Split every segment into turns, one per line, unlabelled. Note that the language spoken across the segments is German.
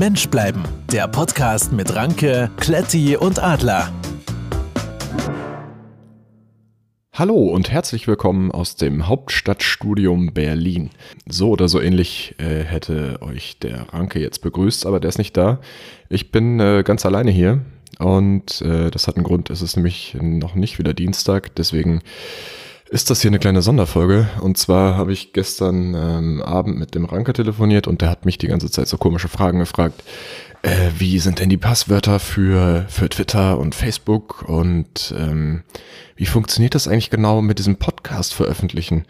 Mensch bleiben. Der Podcast mit Ranke, Kletti und Adler.
Hallo und herzlich willkommen aus dem Hauptstadtstudium Berlin. So oder so ähnlich äh, hätte euch der Ranke jetzt begrüßt, aber der ist nicht da. Ich bin äh, ganz alleine hier und äh, das hat einen Grund. Es ist nämlich noch nicht wieder Dienstag, deswegen ist das hier eine kleine Sonderfolge. Und zwar habe ich gestern ähm, Abend mit dem Ranke telefoniert und der hat mich die ganze Zeit so komische Fragen gefragt. Äh, wie sind denn die Passwörter für, für Twitter und Facebook und ähm, wie funktioniert das eigentlich genau mit diesem Podcast veröffentlichen?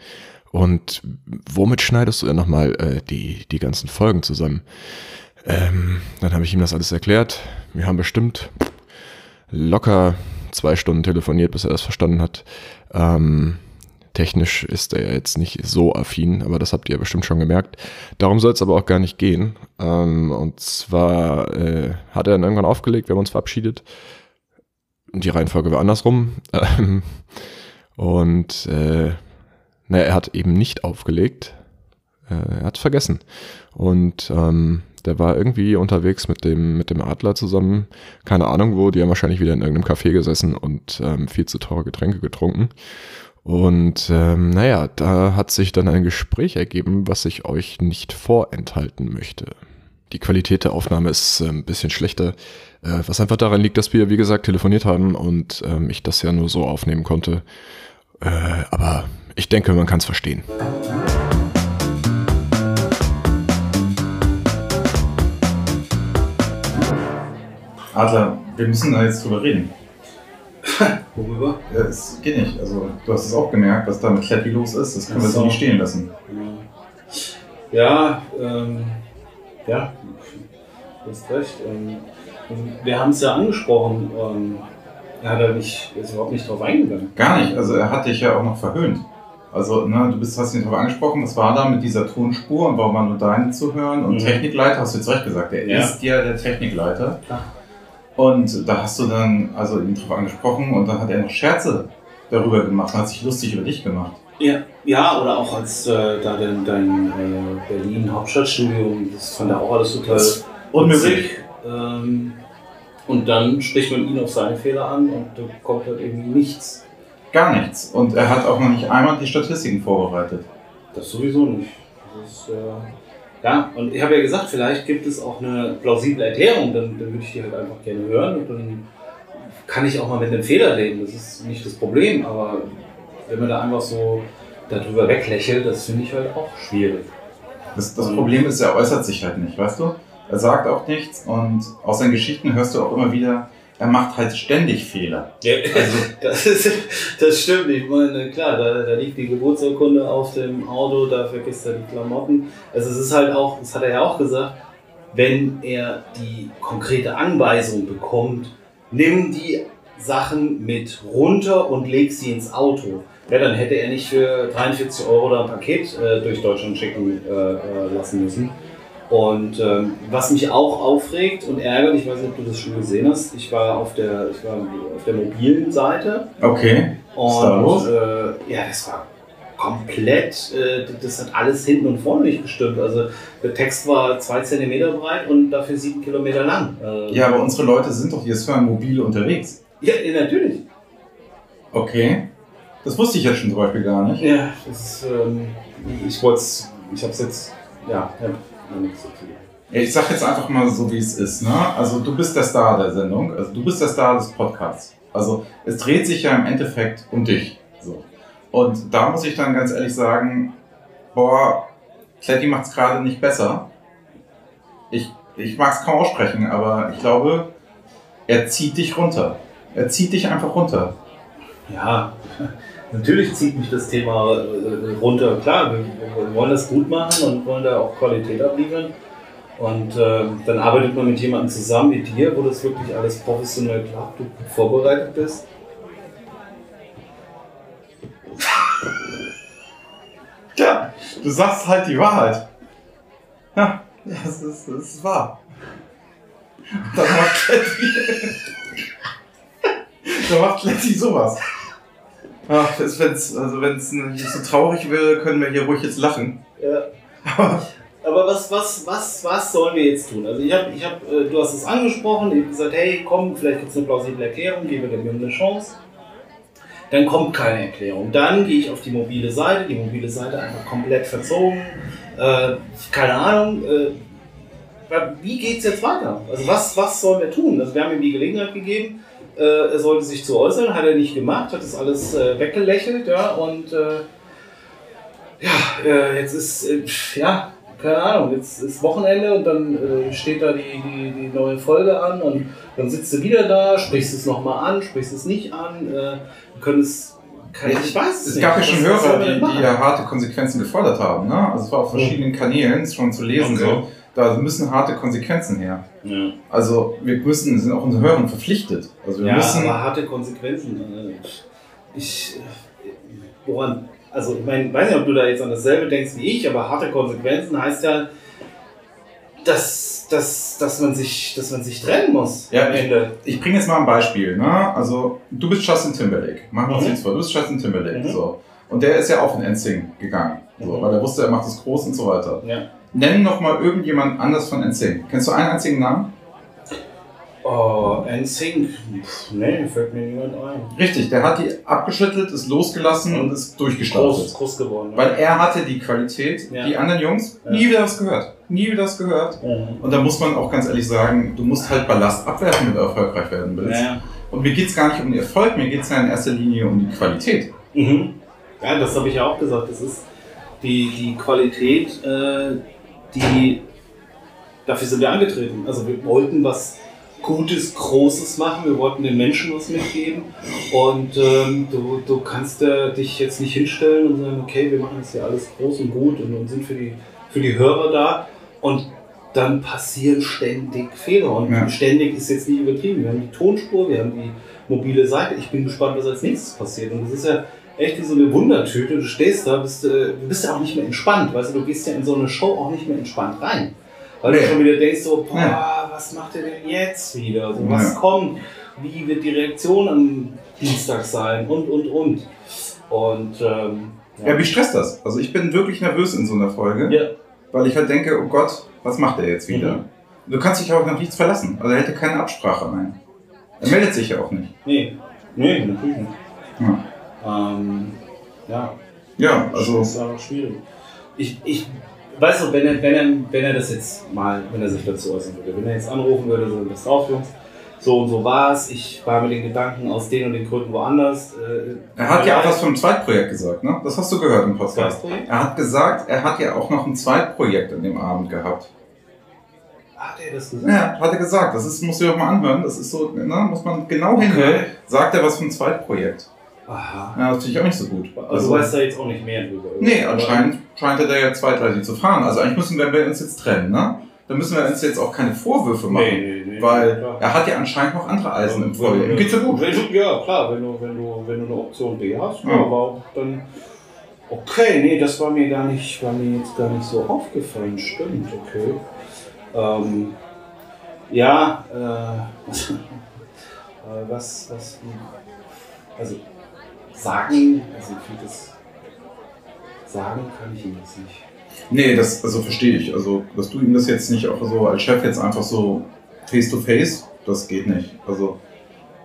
Und womit schneidest du denn nochmal äh, die, die ganzen Folgen zusammen? Ähm, dann habe ich ihm das alles erklärt. Wir haben bestimmt locker zwei Stunden telefoniert, bis er das verstanden hat. Ähm, Technisch ist er jetzt nicht so affin, aber das habt ihr ja bestimmt schon gemerkt. Darum soll es aber auch gar nicht gehen. Ähm, und zwar äh, hat er dann irgendwann aufgelegt, wir haben uns verabschiedet. Die Reihenfolge war andersrum. Ähm, und äh, naja, er hat eben nicht aufgelegt. Äh, er hat vergessen. Und ähm, der war irgendwie unterwegs mit dem, mit dem Adler zusammen. Keine Ahnung wo, die haben wahrscheinlich wieder in irgendeinem Café gesessen und ähm, viel zu teure Getränke getrunken. Und ähm, naja, da hat sich dann ein Gespräch ergeben, was ich euch nicht vorenthalten möchte. Die Qualität der Aufnahme ist äh, ein bisschen schlechter, äh, was einfach daran liegt, dass wir, wie gesagt, telefoniert haben und ähm, ich das ja nur so aufnehmen konnte. Äh, aber ich denke, man kann es verstehen.
Adler, wir müssen da jetzt drüber reden.
Worüber?
Ja, es geht nicht. Also, du hast es auch gemerkt, was da mit Kletti los ist. Das können wir so nicht stehen lassen.
Ja, ähm, ja, du hast recht. Ähm, wir haben es ja angesprochen. Ähm, er hat ja nicht, ist überhaupt nicht drauf eingegangen.
Gar nicht. Also, er hat dich ja auch noch verhöhnt. Also, ne, du bist, hast ihn darauf angesprochen, was war da mit dieser Tonspur und warum war nur deine zu hören? Und
Mhm.
Technikleiter, hast du jetzt recht gesagt, er
Ja.
ist ja der Technikleiter.
Klar.
Und da hast du dann also ihn drauf angesprochen und dann hat er noch Scherze darüber gemacht, hat sich lustig über dich gemacht.
Ja, ja oder auch als äh, da dein, dein äh, Berlin Hauptstadtstudium, das fand er auch alles total unmöglich. Ähm, und dann spricht man ihn auf seine Fehler an und da kommt halt irgendwie nichts.
Gar nichts. Und er hat auch noch nicht einmal die Statistiken vorbereitet.
Das sowieso nicht. Das ist, äh, ja, und ich habe ja gesagt, vielleicht gibt es auch eine plausible Erklärung, dann, dann würde ich die halt einfach gerne hören und dann kann ich auch mal mit einem Fehler leben. Das ist nicht das Problem, aber wenn man da einfach so darüber weglächelt, das finde ich halt auch schwierig.
Das, das Problem ist, er äußert sich halt nicht, weißt du? Er sagt auch nichts und aus seinen Geschichten hörst du auch immer wieder, er macht halt ständig Fehler.
Ja,
Also,
das, ist, das stimmt. Ich meine, klar, da, da liegt die Geburtsurkunde auf dem Auto, da vergisst er die Klamotten. Also es ist halt auch, das hat er ja auch gesagt, wenn er die konkrete Anweisung bekommt, nimm die Sachen mit runter und leg sie ins Auto. Ja, dann hätte er nicht für 43 Euro da ein Paket äh, durch Deutschland schicken äh, äh, lassen müssen. Und ähm, was mich auch aufregt und ärgert, ich weiß nicht, ob du das schon gesehen hast, ich war auf der, ich war auf der mobilen Seite
okay. Was ist da los?
und äh, ja, das war komplett, äh, das hat alles hinten und vorne nicht gestimmt. Also der Text war zwei Zentimeter breit und dafür sieben Kilometer lang. Äh,
Ja, aber unsere Leute sind doch jetzt hören mobil unterwegs.
ja, natürlich.
Okay. Das wusste ich jetzt schon zum Beispiel gar nicht.
Ja, das ist, ähm, ich wollte ich habe es jetzt, ja, ja.
Ich sag jetzt einfach mal so, wie es ist. Ne? Also du bist der Star der Sendung, also du bist der Star des Podcasts. Also es dreht sich ja im Endeffekt um dich. So. Und da muss ich dann ganz ehrlich sagen, boah, Kletti macht es gerade nicht besser. Ich, ich mag es kaum aussprechen, aber ich glaube, er zieht dich runter. Er zieht dich einfach runter.
Ja, natürlich zieht mich das Thema äh, runter. Klar, wir, wollen das gut machen und wollen da auch Qualität abliefern. Und äh, dann arbeitet man mit jemandem zusammen wie dir, wo das wirklich alles professionell klappt, du gut vorbereitet bist.
Ja, du sagst halt die Wahrheit. Ja, das ist, das ist wahr. Dann macht Kletti. Dann macht Kletti sowas. Ach, das, wenn's, also wenn es nicht so traurig wäre, können wir hier ruhig jetzt lachen.
Ja.
Aber
aber was, was, was, was sollen wir jetzt tun? Also ich habe, ich hab, äh, du hast es angesprochen, ich habe gesagt, hey, komm, vielleicht gibt es eine plausible Erklärung, geben wir dem Jungen eine Chance. Dann kommt keine Erklärung. Dann gehe ich auf die mobile Seite, die mobile Seite einfach komplett verzogen. Äh, keine Ahnung. Äh, wie geht es jetzt weiter? Also was, was sollen wir tun? Also wir haben ihm die Gelegenheit gegeben, äh, er sollte sich zu äußern, hat er nicht gemacht, hat das alles äh, weggelächelt, ja, und äh, ja, äh, jetzt ist, äh, ja, keine Ahnung, jetzt ist Wochenende und dann äh, steht da die, die, die neue Folge an und dann sitzt du wieder da, sprichst es nochmal an, sprichst es nicht an, wir können es kann, ich weiß
es gab ja schon Hörer, die, die ja harte Konsequenzen gefordert haben. Ne? Also es war auf verschiedenen Kanälen schon zu lesen. Okay. So. Da müssen harte Konsequenzen her. Ja. Also wir müssen, sind auch unsere Hörern verpflichtet. Also wir
ja,
müssen
aber harte Konsequenzen. Äh, ich, woran also ich meine, weiß nicht, ob du da jetzt an dasselbe denkst wie ich, aber harte Konsequenzen heißt ja, dass, dass, dass, man, sich, dass man sich trennen muss
ja, am Ende. Ich, ich bringe jetzt mal ein Beispiel. Ne? Also du bist Justin Timberlake. Machen wir uns mhm. jetzt vor. Du bist Justin Timberlake. Mhm. So. Und der ist ja auch in NSYNC gegangen. So, mhm. Weil er wusste, er macht das groß und so weiter. Ja. Nenn noch mal irgendjemand anders von NSYNC. Kennst du einen einzigen Namen?
Oh, NSYNC. Nee, fällt mir niemand ein.
Richtig, der hat die abgeschüttelt, ist losgelassen und ist durchgestartet.
Groß, groß geworden.
Ja. Weil er hatte die Qualität, ja. die anderen Jungs, ja. nie wieder was gehört. Nie wieder was gehört. Mhm. Und da muss man auch ganz ehrlich sagen, du musst halt Ballast abwerfen, wenn du erfolgreich werden willst. Und mir geht es gar nicht um den Erfolg, mir geht es ja in erster Linie um die Qualität.
Mhm. Ja, das habe ich ja auch gesagt. Das ist die, die Qualität, äh, die dafür sind wir angetreten. Also wir wollten was Gutes, Großes machen. Wir wollten den Menschen was mitgeben. Und ähm, du, du kannst äh, dich jetzt nicht hinstellen und sagen, okay, wir machen das hier alles groß und gut und, und sind für die, für die Hörer da. Und dann passieren ständig Fehler. Und ja. ständig ist jetzt nicht übertrieben. Wir haben die Tonspur, wir haben die mobile Seite. Ich bin gespannt, was als nächstes passiert. Und das ist ja echt wie so eine Wundertüte. Du stehst da, bist, äh, bist ja auch nicht mehr entspannt. Weißt du, du gehst ja in so eine Show auch nicht mehr entspannt rein. Weil nee. du schon wieder denkst, so, boah, ja. was macht er denn jetzt wieder? Also, was ja. kommt? Wie wird die Reaktion am Dienstag sein? Und, und, und. Und, ähm,
ja. ja, wie stresst das? Also, ich bin wirklich nervös in so einer Folge. Ja. Weil ich halt denke, oh Gott, was macht er jetzt wieder? Mhm. Du kannst dich auch auf nichts verlassen. Also, er hätte keine Absprache ein. Er meldet sich ja auch nicht.
Nee, nee, natürlich nicht. Ja. Ähm, ja.
Ja, also.
Das ist auch schwierig. Ich, ich weißt du, wenn er, wenn, er, wenn er das jetzt mal, wenn er sich dazu äußern würde, wenn er jetzt anrufen würde, so, das drauf, Jungs, so und so war es, ich war mit den Gedanken aus den und den Gründen woanders. Äh,
er hat ja auch was vom Zweitprojekt gesagt, ne? Das hast du gehört im Podcast. Er hat gesagt, er hat ja auch noch ein Zweitprojekt an dem Abend gehabt.
Hat er das gesagt?
Ja, hat er gesagt. Das ist, du dir auch mal anhören. Das ist so, ne, muss man genau hinhören. Okay. Sagt er was vom Zweitprojekt. Aha. Ja, natürlich auch nicht so gut.
Also, also du weißt da jetzt auch nicht mehr drüber.
Nee, anscheinend scheint er da ja zweitleitig zu fahren. Also eigentlich müssen wir uns jetzt trennen, ne? Dann müssen wir uns jetzt auch keine Vorwürfe machen. Nee, nee, nee, weil klar. er hat ja anscheinend noch andere Eisen im Feuer. Ihm geht's ja gut.
ja, klar, wenn du, wenn du, wenn du eine Option B hast, ja. aber dann. Okay, nee, das war mir gar nicht, war mir jetzt gar nicht so aufgefallen. Stimmt, okay. Ähm, ja, äh, was, was, also sagen, also ich finde das, sagen kann ich ihm das nicht.
Nee, das also verstehe ich. Also, dass du ihm das jetzt nicht auch so als Chef jetzt einfach so face to face, das geht nicht. Also,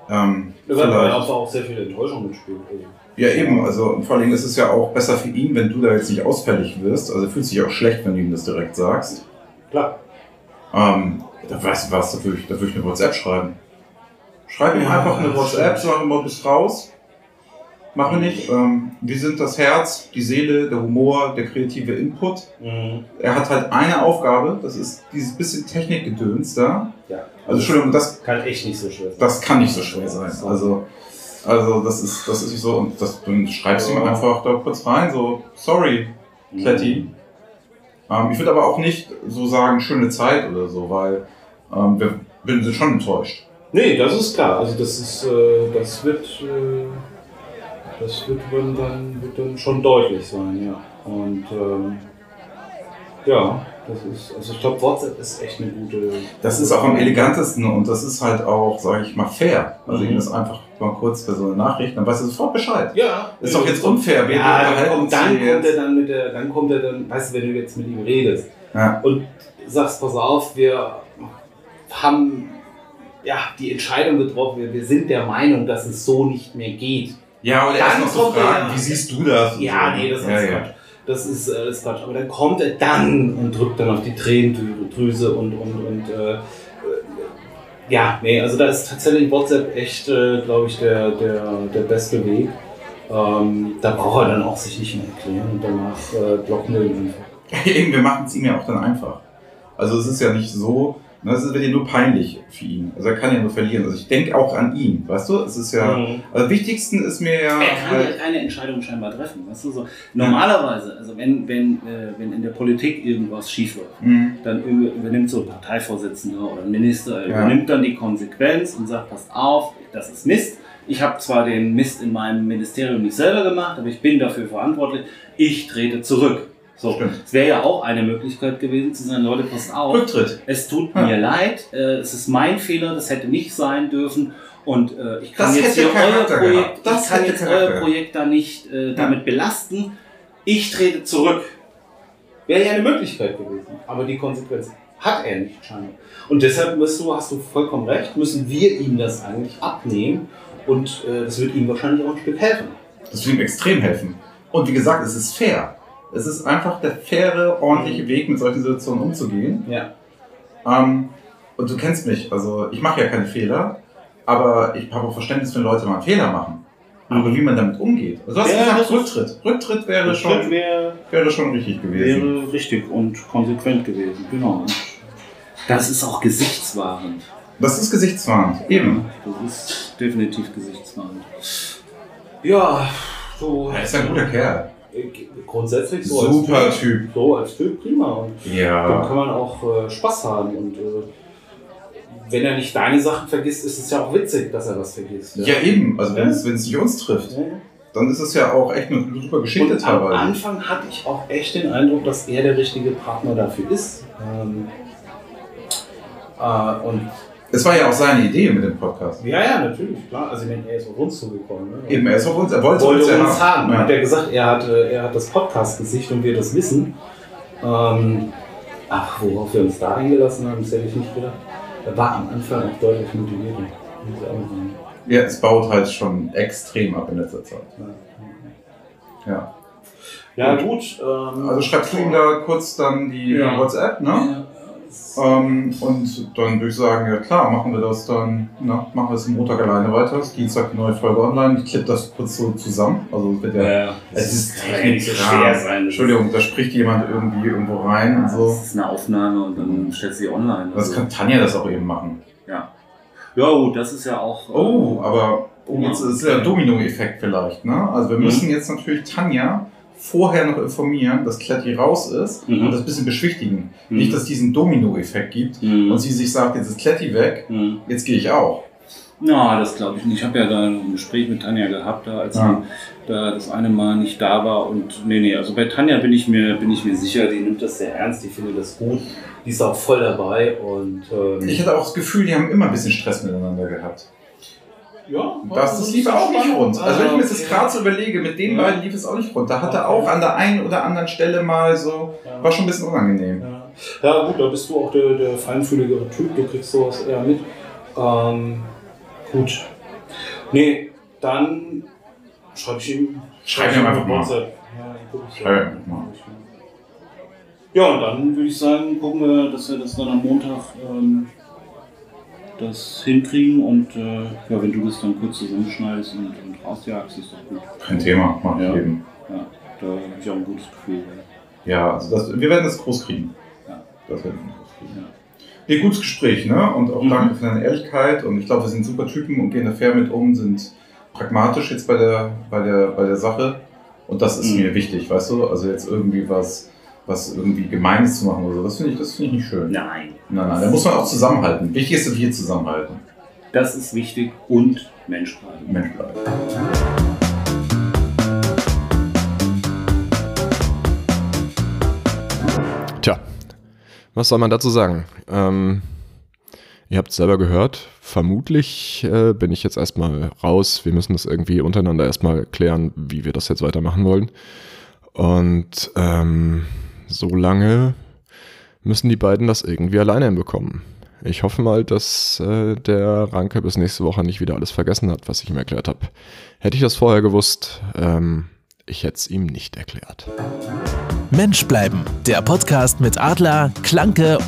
ähm,
ja, weil aber auch sehr viel Enttäuschung mitspielt. Also.
Ja, eben. Also, vor allem ist es ja auch besser für ihn, wenn du da jetzt nicht ausfällig wirst. Also, fühlt sich auch schlecht, wenn du ihm das direkt sagst.
Klar.
Ähm, da weißt du was, da würde ich, würd ich eine WhatsApp schreiben. Schreib ihm ja, einfach eine WhatsApp, sag ihm, bist raus machen wir nicht. Ähm, wir sind das Herz, die Seele, der Humor, der kreative Input. Mhm. Er hat halt eine Aufgabe, das ist dieses bisschen Technikgedöns da. Ja. Also Entschuldigung, das
kann echt nicht so schwer sein.
Das kann nicht so schwer sein. Also, also das ist, das ist nicht so. Und das, dann schreibst du ihm einfach da kurz rein, so, sorry, Kletti. Mhm. Ähm, ich würde aber auch nicht so sagen, schöne Zeit oder so, weil ähm, wir, wir sind schon enttäuscht.
Nee, das ist klar. Also das ist, äh, das wird. Äh das wird dann, wird dann schon deutlich sein, ja. Und ähm, ja, das ist, also ich glaube, WhatsApp ist echt eine gute.
Das ist auch am elegantesten und das ist halt auch, sage ich mal, fair. Also mhm. ihm das einfach mal kurz für so eine Nachricht, dann weiß er sofort Bescheid.
Ja.
Ist doch jetzt unfair.
Ja, dann, kommt, dann kommt er dann mit der, dann kommt er dann, weißt du, wenn du jetzt mit ihm redest,
Ja.
und sagst, pass auf, wir haben ja, die Entscheidung getroffen, wir, wir sind der Meinung, dass es so nicht mehr geht.
Ja, oder
Dann
erst noch
er
fragen, wie siehst du das?
Ja,
so.
nee, das ist
ja,
Quatsch.
ja.
Das ist, äh, das ist Quatsch. Aber dann kommt er dann und drückt dann auf die Tränendrüse und, und, und äh, äh, ja, nee, also da ist tatsächlich WhatsApp echt, äh, glaube ich, der, der, der beste Weg. Ähm, da braucht er dann auch sich nicht mehr erklären und danach äh, blocken wir ihn einfach.
Eben, wir machen es ihm ja auch dann einfach. Also es ist ja nicht so, ne, es wird ja nur peinlich für ihn. Also er kann ja nur verlieren. Also ich denke auch an ihn, weißt du? Es ist ja,
Mhm.
also am wichtigsten ist mir ja,
Er kann
halt,
ja keine Entscheidung scheinbar treffen. Weißt du, so. Normalerweise, also wenn, wenn, äh, wenn in der Politik irgendwas schief läuft,
mh,
dann über- übernimmt so ein Parteivorsitzender oder ein Minister, er
Ja.
übernimmt dann die Konsequenz und sagt, passt auf, das ist Mist. Ich habe zwar den Mist in meinem Ministerium nicht selber gemacht, aber ich bin dafür verantwortlich. Ich trete zurück. So, es wäre ja auch eine Möglichkeit gewesen zu sagen, Leute, passt auf.
Rücktritt.
Es tut
Ja.
mir leid, äh, es ist mein Fehler, das hätte nicht sein dürfen. Und äh, ich kann
Das
jetzt hier euer Projekt, ich kann jetzt
Charakter
euer. Projekt da nicht äh, damit belasten. Ich trete zurück.
Wäre ja eine Möglichkeit gewesen. Aber die Konsequenz hat er nicht scheinbar. Und deshalb musst du, hast du vollkommen recht, müssen wir ihm das eigentlich abnehmen. Und äh, das wird ihm wahrscheinlich auch ein Stück helfen.
Das wird ihm extrem helfen. Und wie gesagt, es ist fair. Es ist einfach der faire, ordentliche Weg, mit solchen Situationen umzugehen.
Ja.
Ähm, und du kennst mich, also ich mache ja keine Fehler, aber ich habe auch Verständnis, wenn Leute mal Fehler machen. Aber wie man damit umgeht. Also du hast
Ja,
gesagt, Rücktritt. Rücktritt wäre schon,
wäre,
wäre schon richtig gewesen.
wäre richtig und konsequent gewesen. Genau. Und Das ist auch gesichtswahrend.
Das ist gesichtswahrend. Eben.
Das ist definitiv gesichtswahrend.
Ja, so.
Er ist ein guter Kerl.
Grundsätzlich so
Super
als
Typ.
Typ. So als Typ, prima. Und dann
Ja.
kann man auch äh, Spaß haben. Und äh, wenn er nicht deine Sachen vergisst, ist es ja auch witzig, dass er was vergisst.
Ja, eben. Also wenn es, nicht uns trifft,
Ja.
dann ist es ja auch echt eine super Geschichte
Und am
teilweise.
Anfang hatte ich auch echt den Eindruck, dass er der richtige Partner dafür ist. Ähm, äh, und
Es war ja auch seine Idee mit dem Podcast.
ja, ja, natürlich, klar. Also ich meine, er ist auf uns zugekommen. Ne?
Eben, er ist auf uns, er wollte,
wollte
uns ja
uns haben.
Ja.
Hat er gesagt, er hat, äh, er hat das Podcast-Gesicht und wir das wissen. Ähm, ach, worauf wir uns da eingelassen haben, das hätte ich nicht gedacht. Er war am Anfang auch deutlich motivierter.
ja, es baut halt schon extrem ab in letzter Zeit. Ja.
Ja, gut. Ähm,
Also schreibst du ihm da kurz dann die
Ja.
WhatsApp, ne?
ja,
Ähm, und dann würde ich sagen, ja klar, machen wir das dann, na, machen wir es am Montag alleine weiter. Ist Dienstag die neue Folge online. Ich klippe das kurz so zusammen. Also es wird ja.
Ja,
Es ist
ja so
Technikkram.
schwer sein.
Entschuldigung, da spricht jemand irgendwie irgendwo rein und so.
Das ist eine Aufnahme und dann stellt sie online.
Das
Also,
kann Tanja das auch eben machen.
ja. ja, das ist ja auch. äh,
Oh, aber oh, jetzt ist ja ein Domino-Effekt vielleicht, ne? Also wir
Mhm.
müssen jetzt natürlich Tanja vorher noch informieren, dass Kletti raus ist
Mhm.
und das ein bisschen beschwichtigen.
Mhm.
Nicht, dass es diesen Domino-Effekt gibt
Mhm.
und sie sich sagt, jetzt ist Kletti weg,
Mhm.
jetzt gehe ich auch.
Na, das glaube ich nicht. Ich habe ja da ein Gespräch mit Tanja gehabt, da, als
Ja.
sie da das eine Mal nicht da war. Und nee, nee, also bei Tanja bin ich mir, bin ich mir sicher, die nimmt das sehr ernst, die findet das gut.
die ist auch voll dabei und ähm,
Ich hatte auch das Gefühl, die haben immer ein bisschen Stress miteinander gehabt.
Ja,
Das, das lief auch nicht rund. Also wenn ich mir das jetzt gerade so überlege, mit den
Ja.
beiden lief es auch nicht rund. Da hat er auch an der einen oder anderen Stelle mal so,
Ja.
war schon ein bisschen unangenehm.
Ja. ja, gut, da bist du auch der, der feinfühligere Typ, du kriegst sowas eher mit. Ähm, gut. Nee, dann schreibe ich ihm.
Schreib ihm einfach mal.
Ja,
Schreib ihm einfach mal.
Ja, und dann würde ich sagen, gucken wir, dass wir das dann am Montag ähm, das hinkriegen. Und äh, ja, wenn du das dann kurz zusammenschneidest und, und rausjagst, ist doch gut.
Kein Thema, mach ich
Ja.
eben.
Ja, da habe ich auch ein gutes Gefühl.
Ja, also das, wir werden das groß kriegen.
Ja.
Das werden wir groß kriegen.
Ja.
Nee, gutes Gespräch, ne? Und auch
Mhm.
danke für deine Ehrlichkeit. Und ich glaube, wir sind super Typen und gehen da fair mit um, sind pragmatisch jetzt bei der, bei der, bei der Sache. Und das ist
Mhm.
mir wichtig, weißt du? Also jetzt irgendwie was, was irgendwie Gemeines zu machen oder so, das finde ich, das finde ich nicht schön.
Nein,
Nein, nein, da muss man auch zusammenhalten. Wichtig ist, dass wir zusammenhalten.
das ist wichtig und Mensch bleiben.
Mensch bleiben.
Tja, was soll man dazu sagen? Ähm, ihr habt es selber gehört. Vermutlich äh, bin ich jetzt erstmal raus. Wir müssen das irgendwie untereinander erstmal klären, wie wir das jetzt weitermachen wollen. Und ähm, so lange müssen die beiden das irgendwie alleine hinbekommen. Ich hoffe mal, dass äh, der Ranke bis nächste Woche nicht wieder alles vergessen hat, was ich ihm erklärt habe. Hätte ich das vorher gewusst, ähm, ich hätte es ihm nicht erklärt.
Mensch bleiben, der Podcast mit Adler, Klanke